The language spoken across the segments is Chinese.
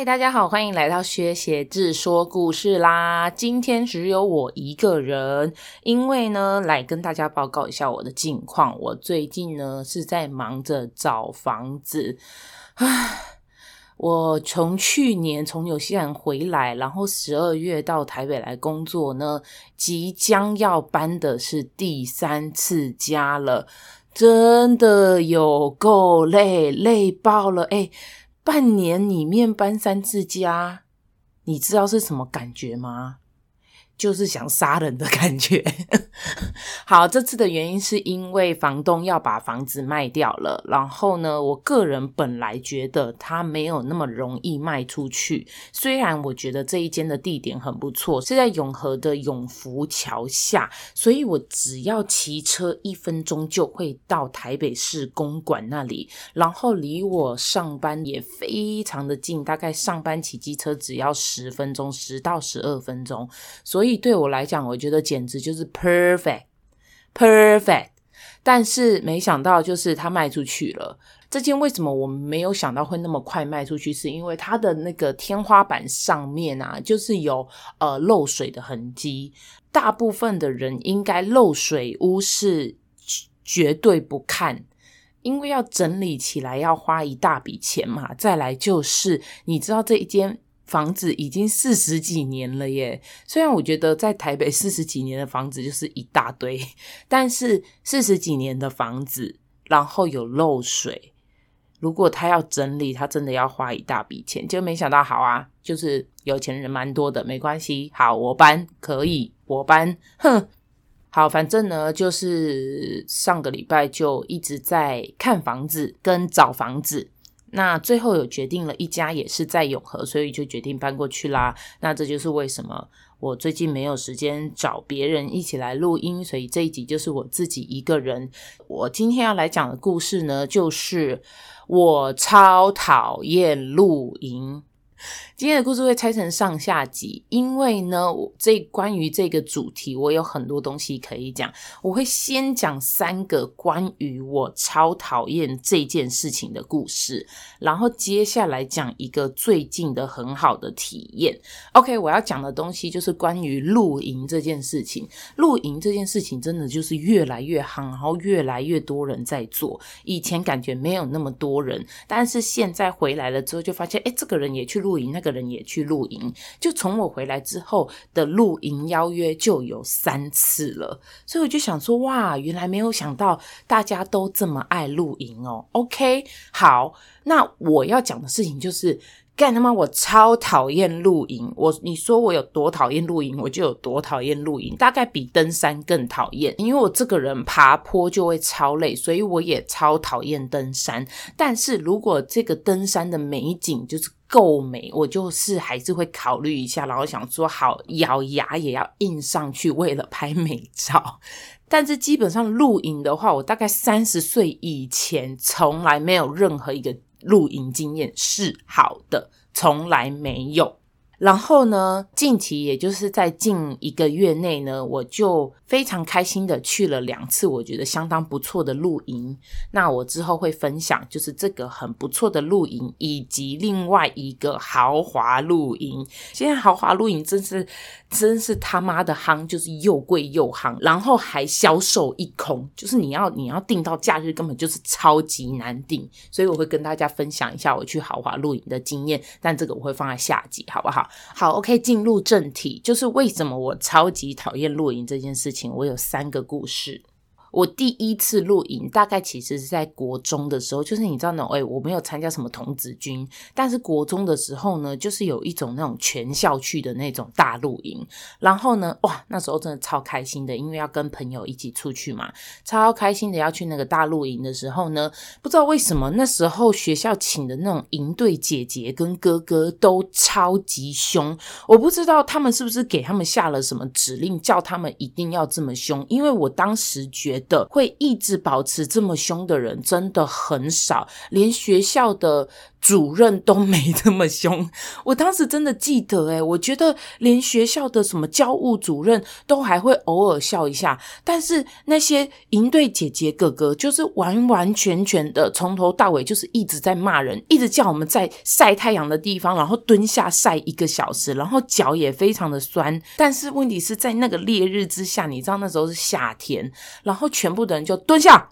嗨，大家好，欢迎来到薛协志说故事啦。今天只有我一个人，因为呢，来跟大家报告一下我的近况。我最近呢是在忙着找房子。唉，我从去年从纽西兰回来，然后十二月到台北来工作呢，即将要搬的是第三次家了，真的有够累，累爆了，诶半年里面搬三次家，你知道是什么感觉吗？就是想杀人的感觉。好，这次的原因是因为房东要把房子卖掉了。然后呢，我个人本来觉得它没有那么容易卖出去。虽然我觉得这一间的地点很不错，是在永和的永福桥下，所以我只要骑车一分钟就会到台北市公馆那里。然后离我上班也非常的近，大概上班骑机车只要十分钟，十到十二分钟。所以。对我来讲，我觉得简直就是 perfect，perfect。但是没想到，就是它卖出去了。这间为什么我没有想到会那么快卖出去？是因为它的那个天花板上面啊，就是有呃漏水的痕迹。大部分的人应该漏水屋是绝对不看，因为要整理起来要花一大笔钱嘛。再来就是，你知道这一间。房子已经四十几年了耶，虽然我觉得在台北四十几年的房子就是一大堆，但是四十几年的房子，然后有漏水，如果他要整理，他真的要花一大笔钱。就没想到，好啊，就是有钱人蛮多的，没关系，好，我搬可以，我搬，哼，好，反正呢，就是上个礼拜就一直在看房子跟找房子。那最后有决定了一家也是在永和，所以就决定搬过去啦。那这就是为什么我最近没有时间找别人一起来录音，所以这一集就是我自己一个人。我今天要来讲的故事呢，就是我超讨厌露营。今天的故事会拆成上下集，因为呢，这关于这个主题，我有很多东西可以讲。我会先讲三个关于我超讨厌这件事情的故事，然后接下来讲一个最近的很好的体验。OK，我要讲的东西就是关于露营这件事情。露营这件事情真的就是越来越夯，然后越来越多人在做。以前感觉没有那么多人，但是现在回来了之后，就发现，哎，这个人也去露露营，那个。人也去露营，就从我回来之后的露营邀约就有三次了，所以我就想说，哇，原来没有想到大家都这么爱露营哦。OK，好，那我要讲的事情就是。干他妈！我超讨厌露营。我你说我有多讨厌露营，我就有多讨厌露营。大概比登山更讨厌，因为我这个人爬坡就会超累，所以我也超讨厌登山。但是如果这个登山的美景就是够美，我就是还是会考虑一下，然后想说好，咬牙也要硬上去，为了拍美照。但是基本上露营的话，我大概三十岁以前从来没有任何一个。露营经验是好的，从来没有。然后呢，近期也就是在近一个月内呢，我就非常开心的去了两次，我觉得相当不错的露营。那我之后会分享，就是这个很不错的露营，以及另外一个豪华露营。现在豪华露营真是真是他妈的夯，就是又贵又夯，然后还销售一空，就是你要你要订到假日根本就是超级难订。所以我会跟大家分享一下我去豪华露营的经验，但这个我会放在下集，好不好？好，OK，进入正题，就是为什么我超级讨厌露营这件事情。我有三个故事。我第一次露营，大概其实是在国中的时候，就是你知道那种，哎，我没有参加什么童子军，但是国中的时候呢，就是有一种那种全校去的那种大露营，然后呢，哇，那时候真的超开心的，因为要跟朋友一起出去嘛，超开心的要去那个大露营的时候呢，不知道为什么那时候学校请的那种营队姐姐跟哥哥都超级凶，我不知道他们是不是给他们下了什么指令，叫他们一定要这么凶，因为我当时觉的会一直保持这么凶的人真的很少，连学校的主任都没这么凶，我当时真的记得诶，我觉得连学校的什么教务主任都还会偶尔笑一下，但是那些营队姐姐哥哥就是完完全全的从头到尾就是一直在骂人，一直叫我们在晒太阳的地方，然后蹲下晒一个小时，然后脚也非常的酸。但是问题是在那个烈日之下，你知道那时候是夏天，然后全部的人就蹲下。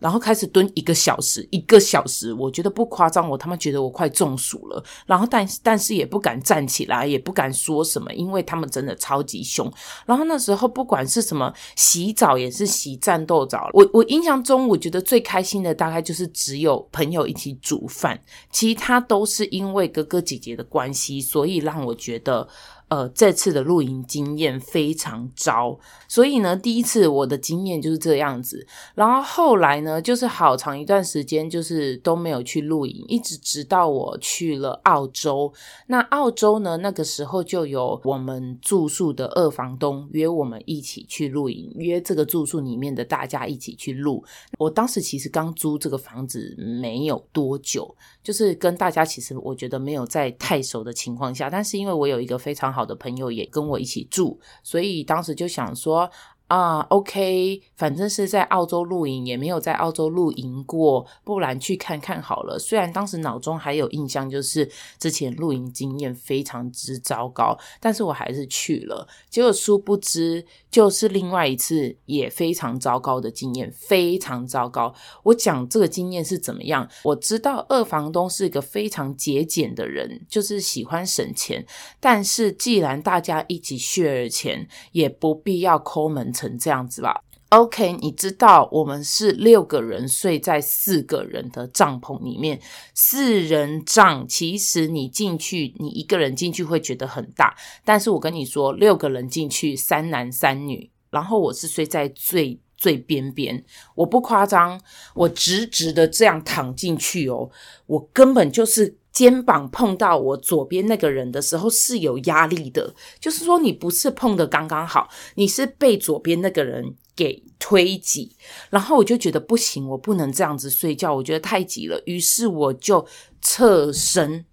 然后开始蹲一个小时，一个小时，我觉得不夸张，我他妈觉得我快中暑了。然后但但是也不敢站起来，也不敢说什么，因为他们真的超级凶。然后那时候不管是什么洗澡，也是洗战斗澡。我我印象中，我觉得最开心的大概就是只有朋友一起煮饭，其他都是因为哥哥姐姐的关系，所以让我觉得。呃，这次的露营经验非常糟，所以呢，第一次我的经验就是这样子。然后后来呢，就是好长一段时间，就是都没有去露营，一直直到我去了澳洲。那澳洲呢，那个时候就有我们住宿的二房东约我们一起去露营，约这个住宿里面的大家一起去露。我当时其实刚租这个房子没有多久，就是跟大家其实我觉得没有在太熟的情况下，但是因为我有一个非常好。的朋友也跟我一起住，所以当时就想说。啊，OK，反正是在澳洲露营，也没有在澳洲露营过，不然去看看好了。虽然当时脑中还有印象，就是之前露营经验非常之糟糕，但是我还是去了。结果殊不知，就是另外一次也非常糟糕的经验，非常糟糕。我讲这个经验是怎么样？我知道二房东是一个非常节俭的人，就是喜欢省钱，但是既然大家一起 share 钱，也不必要抠门。成这样子吧，OK，你知道我们是六个人睡在四个人的帐篷里面，四人帐其实你进去，你一个人进去会觉得很大，但是我跟你说，六个人进去，三男三女，然后我是睡在最最边边，我不夸张，我直直的这样躺进去哦，我根本就是。肩膀碰到我左边那个人的时候是有压力的，就是说你不是碰的刚刚好，你是被左边那个人给推挤，然后我就觉得不行，我不能这样子睡觉，我觉得太挤了，于是我就侧身。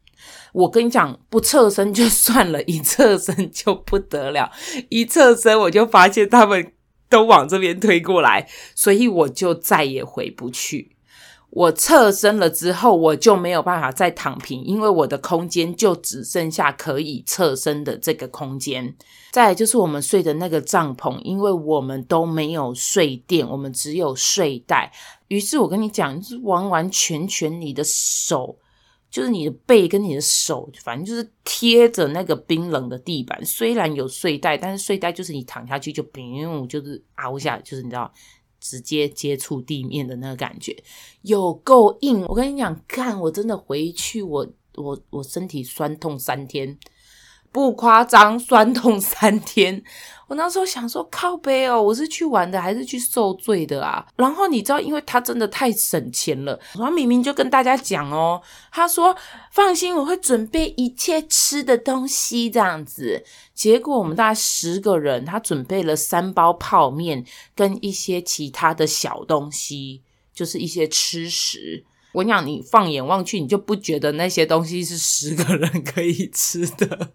我跟你讲，不侧身就算了，一侧身就不得了，一侧身我就发现他们都往这边推过来，所以我就再也回不去。我侧身了之后，我就没有办法再躺平，因为我的空间就只剩下可以侧身的这个空间。再就是我们睡的那个帐篷，因为我们都没有睡垫，我们只有睡袋。于是我跟你讲，是完完全全你的手，就是你的背跟你的手，反正就是贴着那个冰冷的地板。虽然有睡袋，但是睡袋就是你躺下去就不用，就是凹下，就是你知道。直接接触地面的那个感觉有够硬，我跟你讲，看我真的回去，我我我身体酸痛三天。不夸张，酸痛三天。我那时候想说，靠背哦，我是去玩的还是去受罪的啊？然后你知道，因为他真的太省钱了，然后明明就跟大家讲哦，他说放心，我会准备一切吃的东西这样子。结果我们大概十个人，他准备了三包泡面跟一些其他的小东西，就是一些吃食。我跟你讲，你放眼望去，你就不觉得那些东西是十个人可以吃的。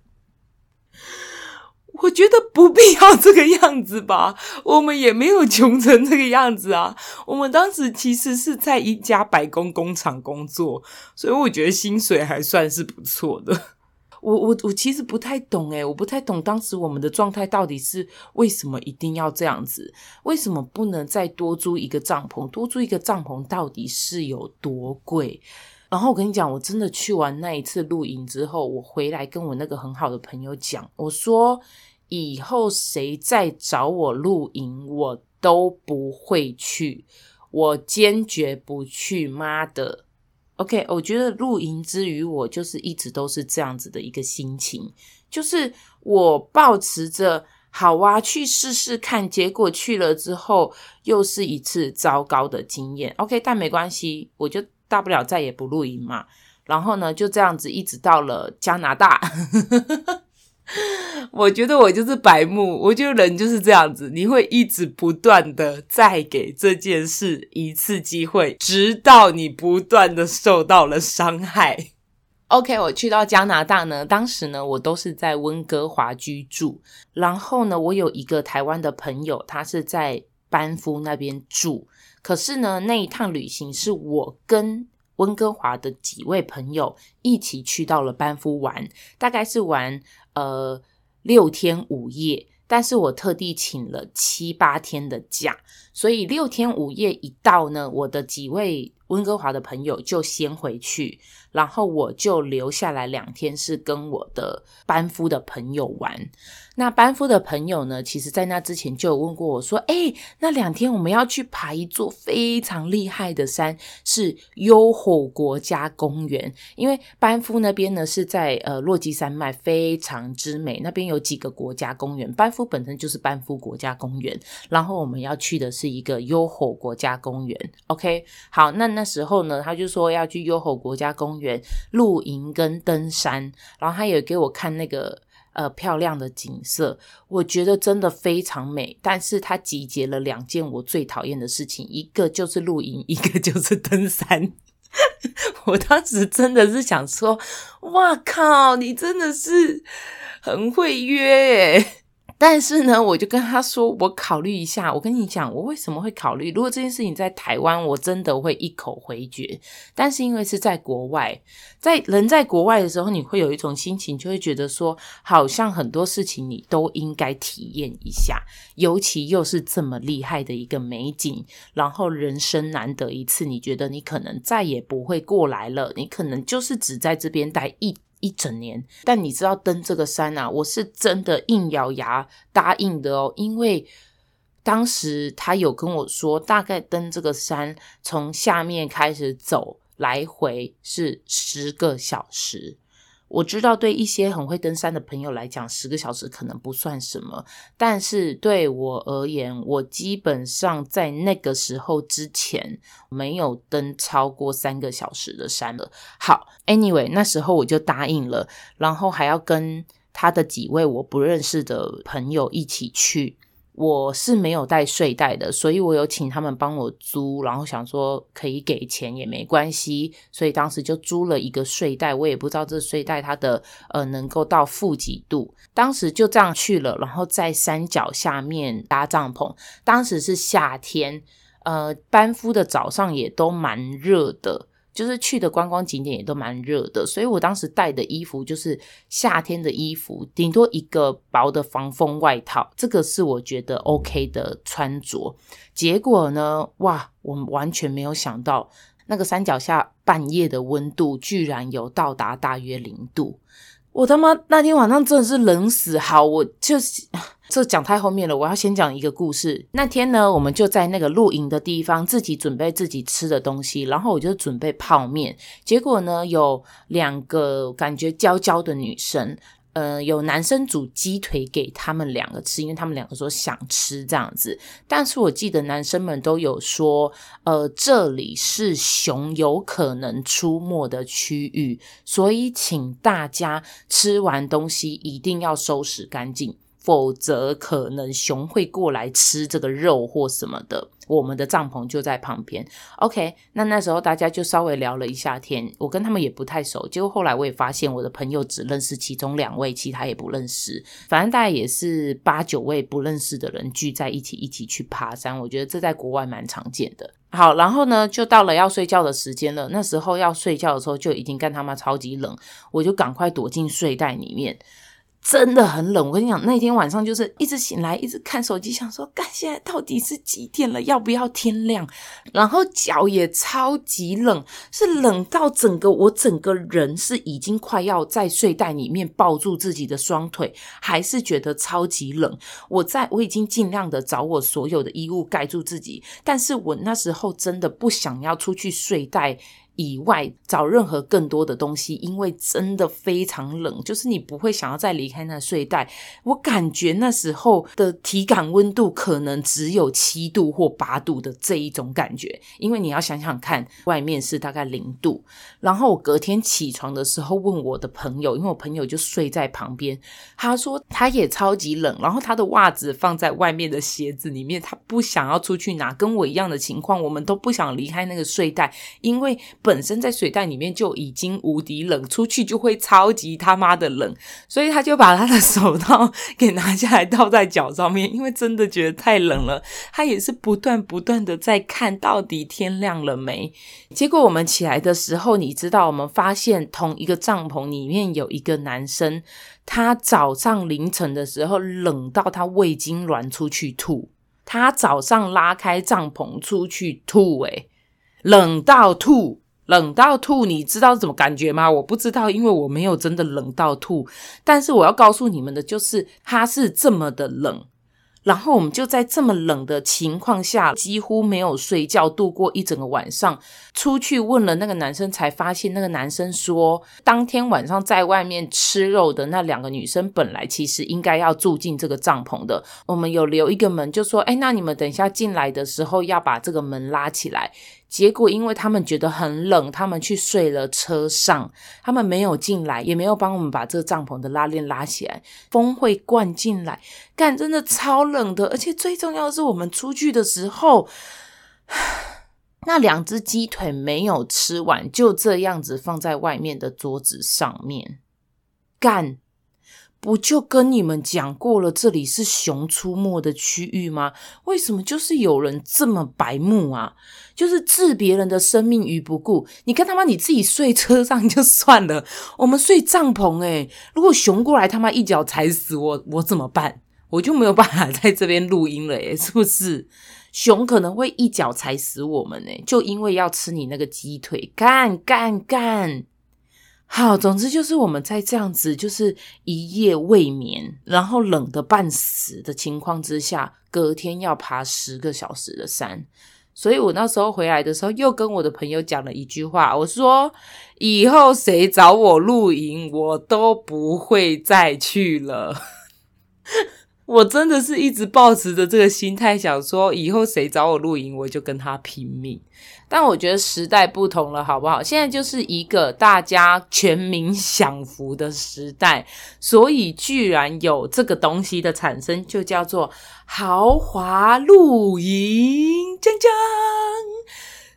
我觉得不必要这个样子吧，我们也没有穷成这个样子啊。我们当时其实是在一家百工工厂工作，所以我觉得薪水还算是不错的。我我我其实不太懂诶，我不太懂当时我们的状态到底是为什么一定要这样子？为什么不能再多租一个帐篷？多租一个帐篷到底是有多贵？然后我跟你讲，我真的去完那一次露营之后，我回来跟我那个很好的朋友讲，我说。以后谁再找我露营，我都不会去，我坚决不去。妈的，OK，我觉得露营之余我就是一直都是这样子的一个心情，就是我抱持着好啊，去试试看，结果去了之后又是一次糟糕的经验。OK，但没关系，我就大不了再也不露营嘛。然后呢，就这样子一直到了加拿大。我觉得我就是白目，我觉得人就是这样子，你会一直不断的再给这件事一次机会，直到你不断的受到了伤害。OK，我去到加拿大呢，当时呢，我都是在温哥华居住。然后呢，我有一个台湾的朋友，他是在班夫那边住。可是呢，那一趟旅行是我跟温哥华的几位朋友一起去到了班夫玩，大概是玩呃六天五夜。但是我特地请了七八天的假，所以六天五夜一到呢，我的几位温哥华的朋友就先回去，然后我就留下来两天，是跟我的班夫的朋友玩。那班夫的朋友呢，其实在那之前就有问过我说：“诶，那两天我们要去爬一座非常厉害的山，是优吼国家公园。因为班夫那边呢是在呃落基山脉，非常之美。那边有几个国家公园，班夫本身就是班夫国家公园。然后我们要去的是一个优吼国家公园。OK，好，那那时候呢，他就说要去优吼国家公园露营跟登山，然后他也给我看那个。呃，漂亮的景色，我觉得真的非常美。但是他集结了两件我最讨厌的事情，一个就是露营，一个就是登山。我当时真的是想说，哇靠，你真的是很会约诶。但是呢，我就跟他说，我考虑一下。我跟你讲，我为什么会考虑？如果这件事情在台湾，我真的会一口回绝。但是因为是在国外，在人在国外的时候，你会有一种心情，就会觉得说，好像很多事情你都应该体验一下，尤其又是这么厉害的一个美景，然后人生难得一次，你觉得你可能再也不会过来了，你可能就是只在这边待一。一整年，但你知道登这个山啊，我是真的硬咬牙答应的哦，因为当时他有跟我说，大概登这个山从下面开始走，来回是十个小时。我知道，对一些很会登山的朋友来讲，十个小时可能不算什么。但是对我而言，我基本上在那个时候之前没有登超过三个小时的山了。好，Anyway，那时候我就答应了，然后还要跟他的几位我不认识的朋友一起去。我是没有带睡袋的，所以我有请他们帮我租，然后想说可以给钱也没关系，所以当时就租了一个睡袋。我也不知道这睡袋它的呃能够到负几度，当时就这样去了，然后在山脚下面搭帐篷。当时是夏天，呃，班夫的早上也都蛮热的。就是去的观光景点也都蛮热的，所以我当时带的衣服就是夏天的衣服，顶多一个薄的防风外套，这个是我觉得 OK 的穿着。结果呢，哇，我完全没有想到，那个山脚下半夜的温度居然有到达大约零度。我他妈那天晚上真的是冷死！好，我就是这讲太后面了，我要先讲一个故事。那天呢，我们就在那个露营的地方自己准备自己吃的东西，然后我就准备泡面，结果呢，有两个感觉娇娇的女生。呃，有男生煮鸡腿给他们两个吃，因为他们两个说想吃这样子。但是我记得男生们都有说，呃，这里是熊有可能出没的区域，所以请大家吃完东西一定要收拾干净。否则，可能熊会过来吃这个肉或什么的。我们的帐篷就在旁边。OK，那那时候大家就稍微聊了一下天。我跟他们也不太熟，结果后来我也发现，我的朋友只认识其中两位，其他也不认识。反正大概也是八九位不认识的人聚在一起，一起去爬山。我觉得这在国外蛮常见的。好，然后呢，就到了要睡觉的时间了。那时候要睡觉的时候，就已经干他妈超级冷，我就赶快躲进睡袋里面。真的很冷，我跟你讲，那天晚上就是一直醒来，一直看手机，想说，干，现在到底是几点了？要不要天亮？然后脚也超级冷，是冷到整个我整个人是已经快要在睡袋里面抱住自己的双腿，还是觉得超级冷。我在我已经尽量的找我所有的衣物盖住自己，但是我那时候真的不想要出去睡袋以外找任何更多的东西，因为真的非常冷，就是你不会想要再离开那睡袋。我感觉那时候的体感温度可能只有七度或八度的这一种感觉，因为你要想想看，外面是大概零度。然后我隔天起床的时候问我的朋友，因为我朋友就睡在旁边，他说他也超级冷，然后他的袜子放在外面的鞋子里面，他不想要出去拿，跟我一样的情况，我们都不想离开那个睡袋，因为。本身在水袋里面就已经无敌冷，出去就会超级他妈的冷，所以他就把他的手套给拿下来套在脚上面，因为真的觉得太冷了。他也是不断不断的在看到底天亮了没。结果我们起来的时候，你知道，我们发现同一个帐篷里面有一个男生，他早上凌晨的时候冷到他胃痉挛出去吐。他早上拉开帐篷出去吐，诶，冷到吐，冷到吐，你知道怎么感觉吗？我不知道，因为我没有真的冷到吐。但是我要告诉你们的就是，他是这么的冷。然后我们就在这么冷的情况下，几乎没有睡觉，度过一整个晚上。出去问了那个男生，才发现那个男生说，当天晚上在外面吃肉的那两个女生，本来其实应该要住进这个帐篷的。我们有留一个门，就说，哎，那你们等一下进来的时候要把这个门拉起来。结果，因为他们觉得很冷，他们去睡了车上，他们没有进来，也没有帮我们把这个帐篷的拉链拉起来，风会灌进来，干，真的超冷的。而且最重要的是，我们出去的时候，那两只鸡腿没有吃完，就这样子放在外面的桌子上面，干。不就跟你们讲过了，这里是熊出没的区域吗？为什么就是有人这么白目啊？就是置别人的生命于不顾。你看他妈，你自己睡车上就算了，我们睡帐篷诶，如果熊过来他妈一脚踩死我，我怎么办？我就没有办法在这边录音了诶，是不是？熊可能会一脚踩死我们诶，就因为要吃你那个鸡腿，干干干！好，总之就是我们在这样子，就是一夜未眠，然后冷的半死的情况之下，隔天要爬十个小时的山。所以我那时候回来的时候，又跟我的朋友讲了一句话，我说：以后谁找我露营，我都不会再去了。我真的是一直抱持着这个心态，想说以后谁找我露营，我就跟他拼命。但我觉得时代不同了，好不好？现在就是一个大家全民享福的时代，所以居然有这个东西的产生，就叫做豪华露营，锵锵。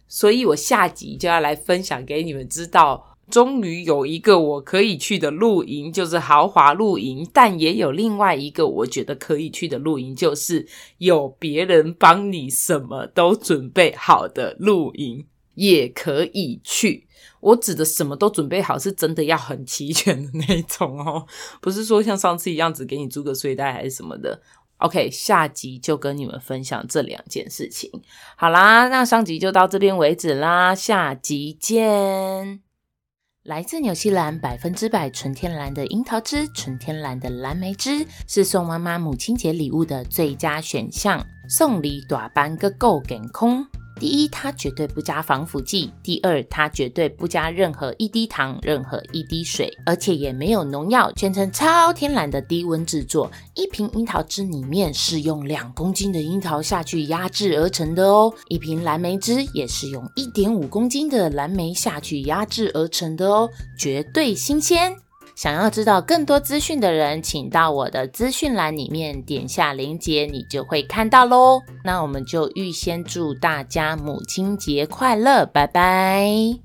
所以我下集就要来分享给你们知道。终于有一个我可以去的露营，就是豪华露营。但也有另外一个我觉得可以去的露营，就是有别人帮你什么都准备好的露营，也可以去。我指的什么都准备好，是真的要很齐全的那种哦，不是说像上次一样只给你租个睡袋还是什么的。OK，下集就跟你们分享这两件事情。好啦，那上集就到这边为止啦，下集见。来自纽西兰百分之百纯天然的樱桃汁，纯天然的蓝莓汁，是送妈妈母亲节礼物的最佳选项。送礼大班个够健康。第一，它绝对不加防腐剂；第二，它绝对不加任何一滴糖、任何一滴水，而且也没有农药，全程超天然的低温制作。一瓶樱桃汁里面是用两公斤的樱桃下去压制而成的哦，一瓶蓝莓汁也是用一点五公斤的蓝莓下去压制而成的哦，绝对新鲜。想要知道更多资讯的人，请到我的资讯栏里面点下链接，你就会看到喽。那我们就预先祝大家母亲节快乐，拜拜。